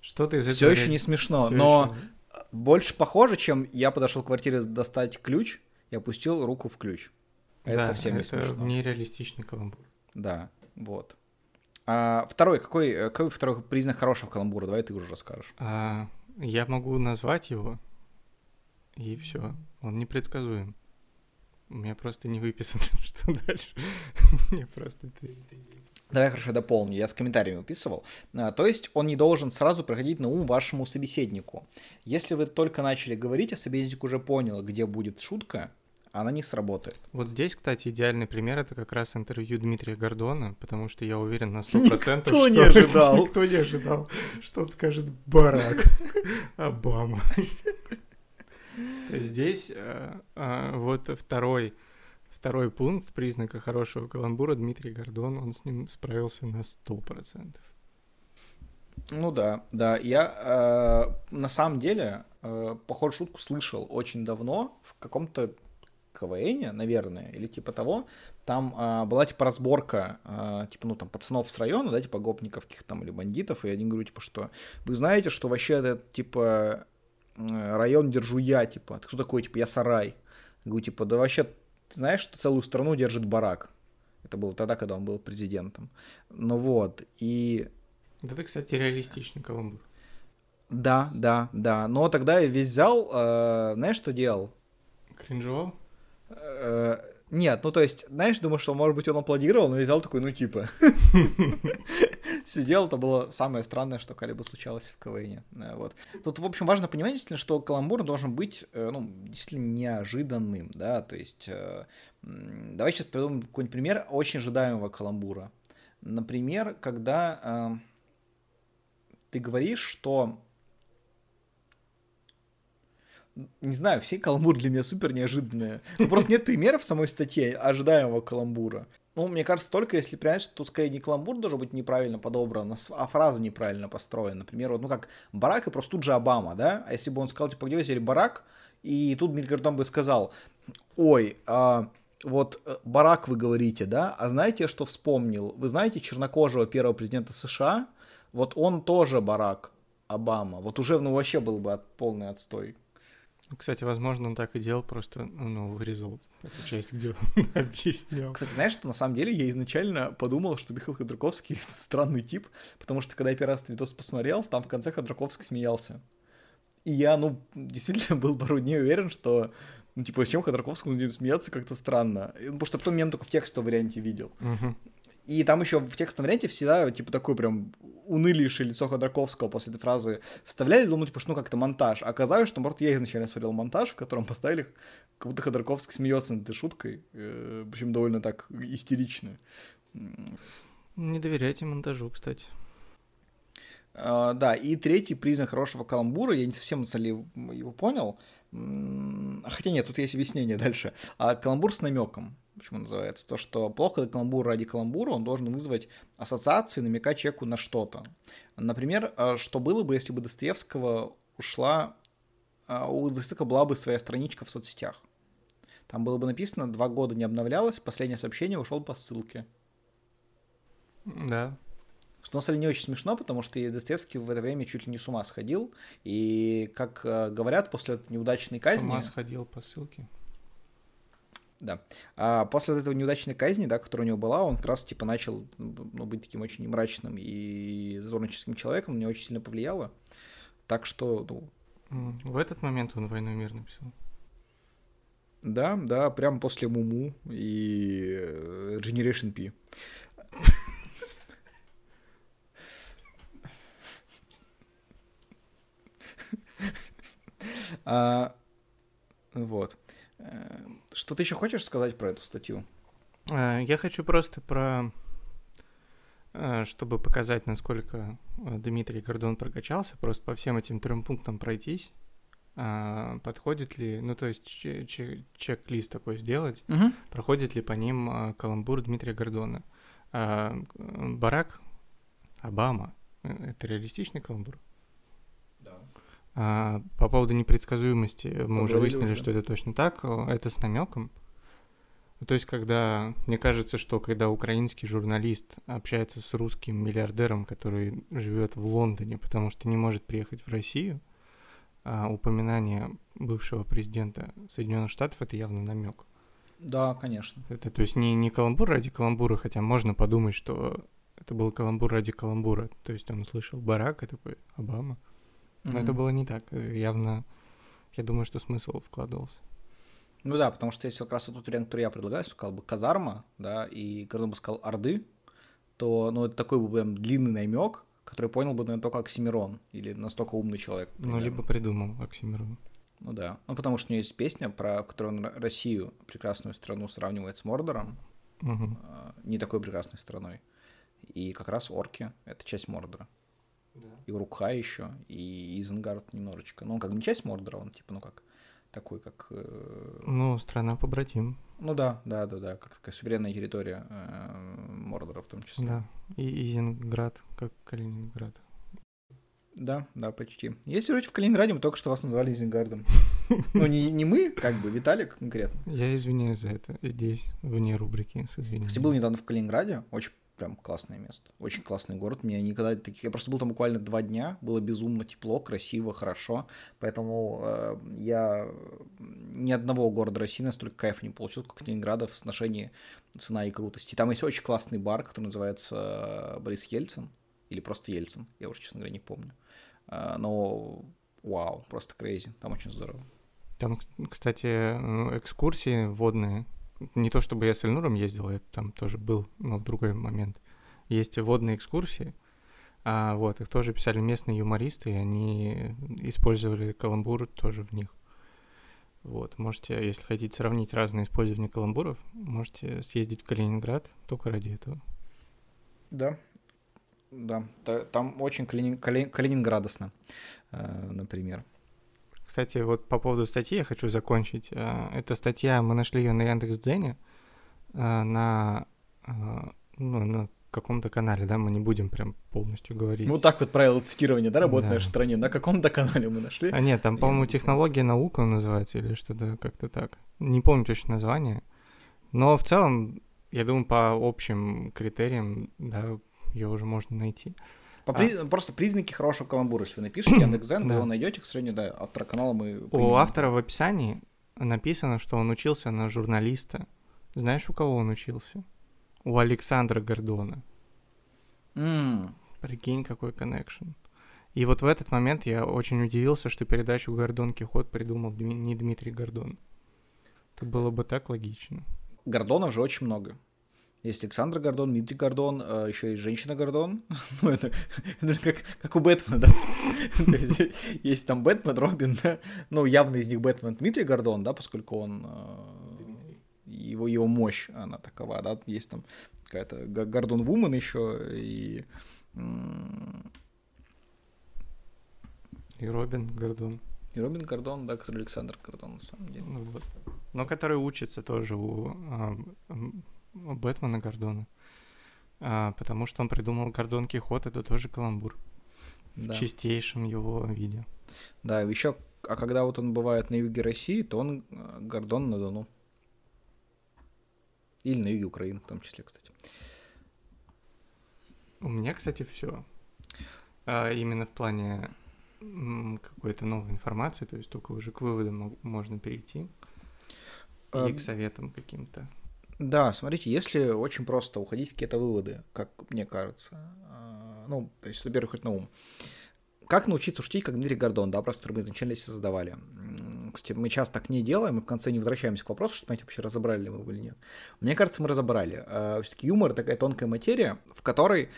Что-то из этого... Все еще не смешно, всё но ещё- больше похоже, чем я подошел к квартире достать ключ и опустил руку в ключ. Это Да, совсем не это смешно. нереалистичный каламбур. Да, вот. А, второй, какой, какой второй признак хорошего каламбура? Давай ты уже расскажешь. А, я могу назвать его, и все. Он непредсказуем. У меня просто не выписано, *laughs* что дальше. *laughs* Мне просто... Давай хорошо дополню, я с комментариями выписывал. А, то есть он не должен сразу проходить на ум вашему собеседнику. Если вы только начали говорить, а собеседник уже понял, где будет шутка, она не сработает. Вот здесь, кстати, идеальный пример это как раз интервью Дмитрия Гордона, потому что я уверен на 100%, Никто что не ожидал. *laughs* никто не ожидал, что он скажет Барак Обама. То есть здесь э, э, вот второй, второй пункт признака хорошего каламбура Дмитрий Гордон, он с ним справился на 100%. Ну да, да. Я э, на самом деле э, похожую шутку слышал очень давно в каком-то КВН, наверное, или типа того. Там э, была типа разборка, э, типа, ну там пацанов с района, да, типа гопников каких-то там или бандитов, и я один говорю, типа, что вы знаете, что вообще это, типа, район держу я, типа, кто такой, типа, я сарай. Я говорю, типа, да вообще, ты знаешь, что целую страну держит барак. Это было тогда, когда он был президентом. Ну вот, и Это, кстати, реалистичный каламбур. да, да, да. Но тогда я весь зал, э, знаешь, что делал? Кринжевал? Э, Нет, ну то есть, знаешь, думаю, что, может быть, он аплодировал, но я взял такой, ну типа. *laughs* Сидел, это было самое странное, что когда-либо случалось в КВН. Э, Вот. Тут, в общем, важно понимать, действительно, что каламбур должен быть, э, ну, действительно неожиданным, да, то есть, э, давай сейчас придумаем какой-нибудь пример очень ожидаемого каламбура. Например, когда ты говоришь, что не знаю, все каламбуры для меня супер неожиданные. Ну, просто нет примеров в самой статье ожидаемого каламбура. Ну, мне кажется, только если понять, что тут скорее не каламбур должен быть неправильно подобран, а а фраза неправильно построена. Например, вот, ну как Барак и просто тут же Обама, да? А если бы он сказал, типа, где вы взяли Барак? И тут Дмитрий Гордон бы сказал, ой, а, вот э, Барак вы говорите, да? А знаете, что вспомнил? Вы знаете чернокожего первого президента США? Вот он тоже Барак Обама. Вот уже, ну, вообще был бы от- полный отстой. Ну, Кстати, возможно, он так и делал, просто ну, вырезал эту часть, где он *laughs* объяснял. Кстати, знаешь, что на самом деле я изначально подумал, что Михаил Ходорковский *laughs* странный тип, потому что когда я первый раз видос посмотрел, там в конце Ходорковский смеялся. И я, ну, действительно был пару дней уверен, что, ну, типа, зачем Ходорковскому смеяться как-то странно. И, Потому что потом я только в текстовом варианте видел. Мгм. И там еще в текстовом варианте всегда, типа, такое прям унылейшее лицо Ходорковского после этой фразы вставляли, думаю, типа, что ну как-то монтаж. А оказалось, что, может, я изначально смотрел монтаж, в котором поставили, как будто Ходорковский смеется над этой шуткой, э, причем довольно так истерично. Не доверяйте монтажу, кстати. А, да, и третий признак хорошего каламбура, я не совсем деле его понял, хотя нет, тут есть объяснение дальше. А каламбур с намеком, почему называется, то, что плохо, каламбур ради каламбура, он должен вызвать ассоциации, намекать человеку на что-то. Например, а, что было бы, если бы Достоевского ушла, а, у Достоевского была бы своя страничка в соцсетях. Там было бы написано, два года не обновлялось, последнее сообщение ушел по ссылке. Да. Что на самом деле не очень смешно, потому что и Достоевский в это время чуть ли не с ума сходил. И, как э, говорят, после этой неудачной С казни... ума сходил по ссылке. Да. А после вот этого неудачной казни, да, которая у него была, он как раз типа начал ну, быть таким очень мрачным и зазорническим человеком, мне очень сильно повлияло. Так что, ну, В этот момент он «Войну и мир» написал. да, да, прямо после Муму и э, Generation P. *laughs* А, Вот. Э, Что ты еще хочешь сказать про эту статью? А, Я хочу просто про... а, Чтобы показать, насколько а, Дмитрий Гордон прокачался, просто по всем этим трем пунктам пройтись. А, Подходит ли, ну то есть че- че- чек-лист такой сделать, проходит ли по ним каламбур Дмитрия Гордона. А, э, Барак Обама. э, Это реалистичный каламбур? А, по поводу непредсказуемости мы уже выяснили, уже. что это точно так. Э, Это с намеком. То есть, когда, мне кажется, что когда украинский журналист общается с русским миллиардером, который живет в Лондоне, потому что не может приехать в Россию, а упоминание бывшего президента Соединенных Штатов это явно намек. Да, конечно. Это, то есть не, не каламбур ради каламбура, хотя можно подумать, что это был каламбур ради каламбура. То есть он услышал Барак и такой Обама. Но это было не так. Э, Явно, я думаю, что смысл вкладывался. Ну да, потому что если как раз вот тот вариант, который я предлагаю, сказал бы казарма, да, и Гордон бы сказал Орды, то, ну, это такой бы прям длинный намек, который понял бы, наверное, только Оксимирон или настолько умный человек. Ну, примерно. либо придумал Оксимирон. Ну да. Ну, потому что у него есть песня, про в которой он Россию, прекрасную страну, сравнивает с Мордором, а, не такой прекрасной страной. И как раз орки — это часть Мордора. И Урукха еще, и Изенгард немножечко. Ну, он как бы не часть Мордора, он типа, ну как, такой как... э, Ну, страна побратим. Ну да, да, да, да, как такая суверенная территория э, Мордора в том числе. Да. И Изенград, как Калининград. Да, да, почти. Если жить в Калининграде, мы только что вас назвали Изенгардом. *laughs* Ну, не, не мы, как бы, Виталик конкретно. Я извиняюсь за это здесь, вне рубрики, с извинением. Кстати, был недавно в Калининграде, очень прям классное место. Очень классный город. Меня никогда таких... Я просто был там буквально два дня. Было безумно тепло, красиво, хорошо. Поэтому э, я ни одного города России настолько кайфа не получил, как Калининграда в отношении цена и крутости. Там есть очень классный бар, который называется Борис Ельцин. Или просто Ельцин. Я уже, честно говоря, не помню. Э, но вау, просто крейзи. Там очень здорово. Там, кс- кстати, э, экскурсии водные. Не то чтобы я с Эльнуром ездил, я там тоже был, но в другой момент. Есть водные экскурсии, а вот их тоже писали местные юмористы, и они использовали каламбур тоже в них. Вот, можете, если хотите сравнить разные использования каламбуров, можете съездить в Калининград только ради этого. Да, да. Та- Там очень калини- кали- калининградосно, э, например. Кстати, вот по поводу статьи я хочу закончить. А, Эта статья, мы нашли ее на Яндекс.Дзене, а, на, а, ну, на каком-то канале, да, мы не будем прям полностью говорить. Ну, так вот правила цитирования, да, работает в Да. нашей стране. На каком-то канале мы нашли. А нет, там, по-моему, технология наука он называется или что-то как-то так. Не помню точно название. Но в целом, я думаю, по общим критериям, да, ее уже можно найти. По при- Просто признаки хорошего каламбура. Если вы напишите *clears throat* Яндекс.Зен, вы Да. его найдете, к сожалению, да, автора канала мы... У примем. автора в описании написано, что он учился на журналиста. Знаешь, у кого он учился? У Александра Гордона. М, Прикинь, какой коннекшн. И вот в этот момент я очень удивился, что передачу «Гордон Кихот» придумал не Дмитрий Гордон. Это было бы так логично. Гордонов же очень много. Есть Александр Гордон, Дмитрий Гордон, э, еще есть женщина Гордон. *laughs* Ну, это, это как, как у Бэтмена, да. *laughs* Есть, есть там Бэтмен, Робин, да. Ну, явно из них Бэтмен Дмитрий Гордон, да, поскольку он... э, Его, его мощь, она такова, да. Есть там какая-то Гордон Вумен еще и... И Робин Гордон. И Робин Гордон, да, который Александр Гордон, на самом деле. Ну вот. Но который учится тоже у а, у Бэтмена Гордона. А, потому что он придумал Гордон Кихот, это тоже каламбур. Да. В чистейшем его виде. Да, еще, а когда вот он бывает на юге России, то он э, Гордон на Дону. Или на юге Украины, в том числе, кстати. У меня, кстати, все. именно в плане какой-то новой информации, то есть только уже к выводам мо- можно перейти. А, И к советам каким-то. Да, смотрите, если очень просто уходить в какие-то выводы, как мне кажется, а, ну, то есть, во-первых, хоть на ум. Как научиться шутить, как Дмитрий Гордон, да, вопрос, который мы изначально себе задавали. Кстати, мы часто так не делаем, и в конце не возвращаемся к вопросу, что, знаете, вообще разобрали ли мы его или нет. Мне кажется, мы разобрали. Все-таки юмор — такая тонкая материя, в которой,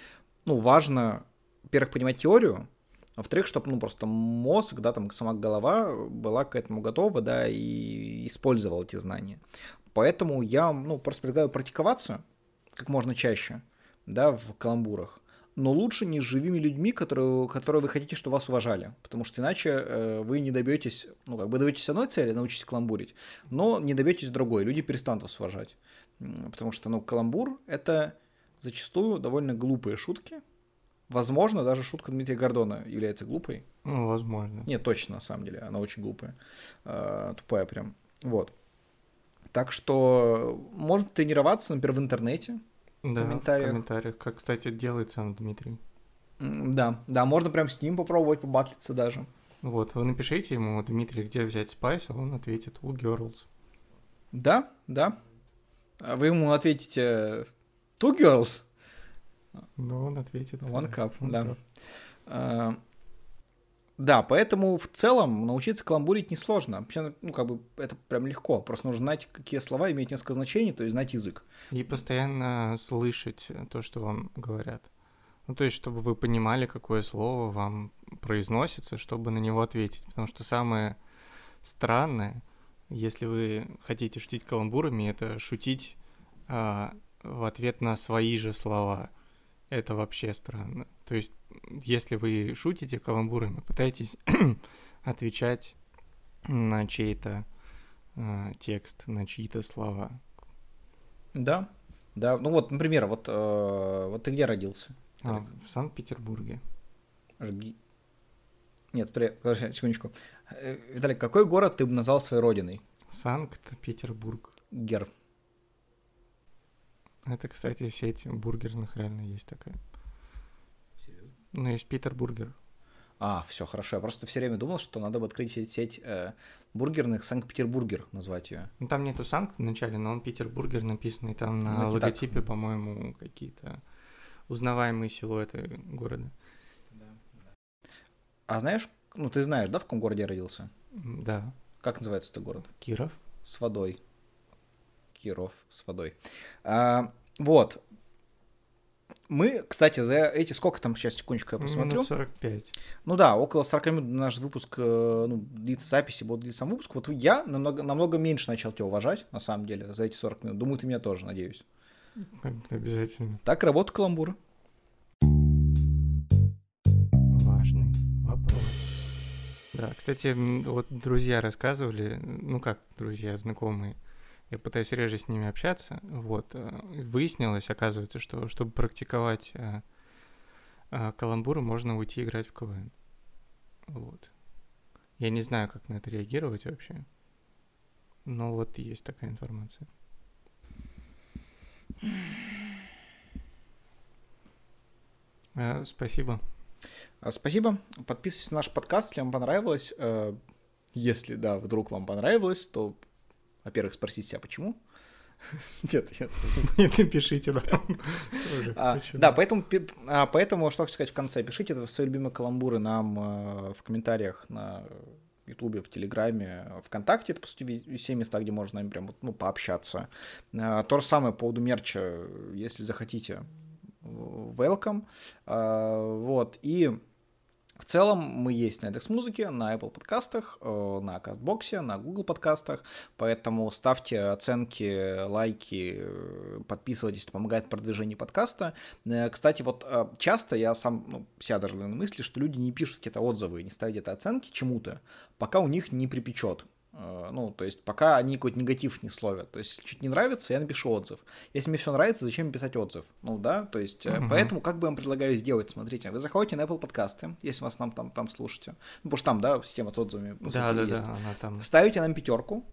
ну, важно, во-первых, понимать теорию, а во-вторых, чтобы, ну, просто мозг, да, там, сама голова была к этому готова, да, и использовал эти знания. Поэтому я, ну, просто предлагаю практиковаться как можно чаще, да, в каламбурах. Но лучше не с живыми людьми, которые, которые вы хотите, чтобы вас уважали. Потому что иначе э, вы не добьетесь, ну, как бы добьетесь одной цели, научитесь каламбурить, но не добьетесь другой. Люди перестанут вас уважать. Потому что, ну, каламбур — это зачастую довольно глупые шутки. Возможно, даже шутка Дмитрия Гордона является глупой. Ну, возможно. Нет, точно, на самом деле, она очень глупая. Э, тупая прям. Вот. Так что можно тренироваться, например, в интернете. Да, комментариях. в комментариях. Как, кстати, делает сам Дмитрий. Да, да, можно прям с ним попробовать побатлиться даже. Вот, вы напишите ему, Дмитрий, где взять спайс, а он ответит, у Girls. Да, да. А Вы ему ответите Two girls, Ну, он ответит. one да. cup, One да. cup. Да, поэтому в целом научиться каламбурить несложно. Вообще, ну, как бы, это прям легко. Просто нужно знать, какие слова имеют несколько значений, то есть знать язык. И постоянно слышать то, что вам говорят. Ну, то есть, чтобы вы понимали, какое слово вам произносится, чтобы на него ответить. Потому что самое странное, если вы хотите шутить каламбурами, это шутить а, в ответ на свои же слова. Это вообще странно. То есть, если вы шутите каламбурами, пытайтесь *clears throat* отвечать на чей-то а, текст, на чьи-то слова. Да, да. Ну вот, например, вот, э, вот ты где родился? А, в Санкт-Петербурге. Аж ги- Нет, при... подожди, секундочку. Э, Виталик, какой город ты бы назвал своей родиной? Санкт-Петербургер. Это, кстати, сеть бургерных реально есть такая. Ну, есть Питер Бургер. А, все, хорошо. Я просто все время думал, что надо бы открыть сеть, сеть э, бургерных Санкт-Петербургер, назвать ее. Ну, там нету Санкт в начале, но он Питер Бургер написан, и там на Ну, это так. логотипе, по-моему, какие-то узнаваемые силуэты города. А знаешь, ну ты знаешь, да, в каком городе я родился? Да, Как называется этот город? Киров. С водой. Киров с водой. А, вот. Мы, кстати, за эти... Сколько там сейчас, секундочку, я посмотрю. Минут 45. Ну да, около 40 минут наш выпуск, э, ну, длится записи, будет длиться сам выпуск. Вот я намного, намного меньше начал тебя уважать, на самом деле, за эти 40 минут. Думаю, ты меня тоже, надеюсь. Обязательно. Так работают каламбуры. Важный вопрос. Да, кстати, вот друзья рассказывали, ну как друзья, знакомые, я пытаюсь реже с ними общаться, вот, э, выяснилось, оказывается, что чтобы практиковать э, э, каламбуры, можно уйти играть в КВН. Вот. Я не знаю, как на это реагировать вообще, но вот есть такая информация. Спасибо. Спасибо. Подписывайтесь на наш подкаст, если вам понравилось. Если, да, вдруг вам понравилось, то, во-первых, спросите себя, почему. *laughs* Нет, нет. *laughs* Напишите нам. тоже. А, Почему? да, поэтому, а, поэтому, что хочу сказать в конце, пишите свои любимые каламбуры нам э, в комментариях на Ютубе, в Телеграме, ВКонтакте. Это, по сути, все места, где можно нами прям ну, пообщаться. А, То же самое по поводу мерча, если захотите, welcome. А, Вот, и в целом мы есть на Яндекс.Музыке, на Apple подкастах, э, на Кастбоксе, на Google подкастах, поэтому ставьте оценки, лайки, э, подписывайтесь, это помогает в продвижении подкаста. Э, Кстати, вот часто я сам, ну, себя даже на мысли, что люди не пишут какие-то отзывы, не ставят где-то оценки чему-то, пока у них не припечет. Э, Ну, то есть, пока они какой-то негатив не словят. То есть, если что-то не нравится, я напишу отзыв. Если мне все нравится, зачем писать отзыв? Ну, да, то есть, э, поэтому как бы я вам предлагаю сделать, смотрите, вы заходите на Apple подкасты, если вас там, там, там слушаете, ну, потому что там, да, система с отзывами, по Да, сути, да, есть. да, она там. Ставите нам пятерку,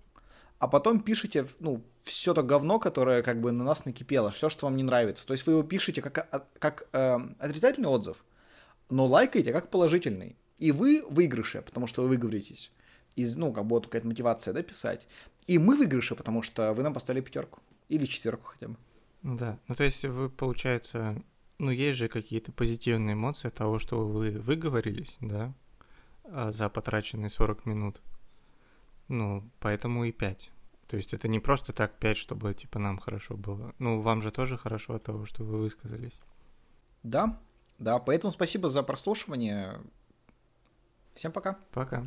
а потом пишите, ну, все то говно, которое как бы на нас накипело, все, что вам не нравится. То есть вы его пишете как, а- как э, отрицательный отзыв, но лайкаете как положительный. И вы выигрыше, потому что вы выговоритесь. Из, ну, как вот какая-то мотивация, да, писать. И мы в выигрыше, потому что вы нам поставили пятерку. Или четверку хотя бы. Да, ну то есть вы, получается, ну есть же какие-то позитивные эмоции от того, что вы выговорились, да, а, за потраченные 40 минут. Ну, поэтому и 5. То есть это не просто так 5, чтобы, типа, нам хорошо было. Ну, вам же тоже хорошо от того, что вы высказались. Да, да, поэтому спасибо за прослушивание. Всем пока. Пока.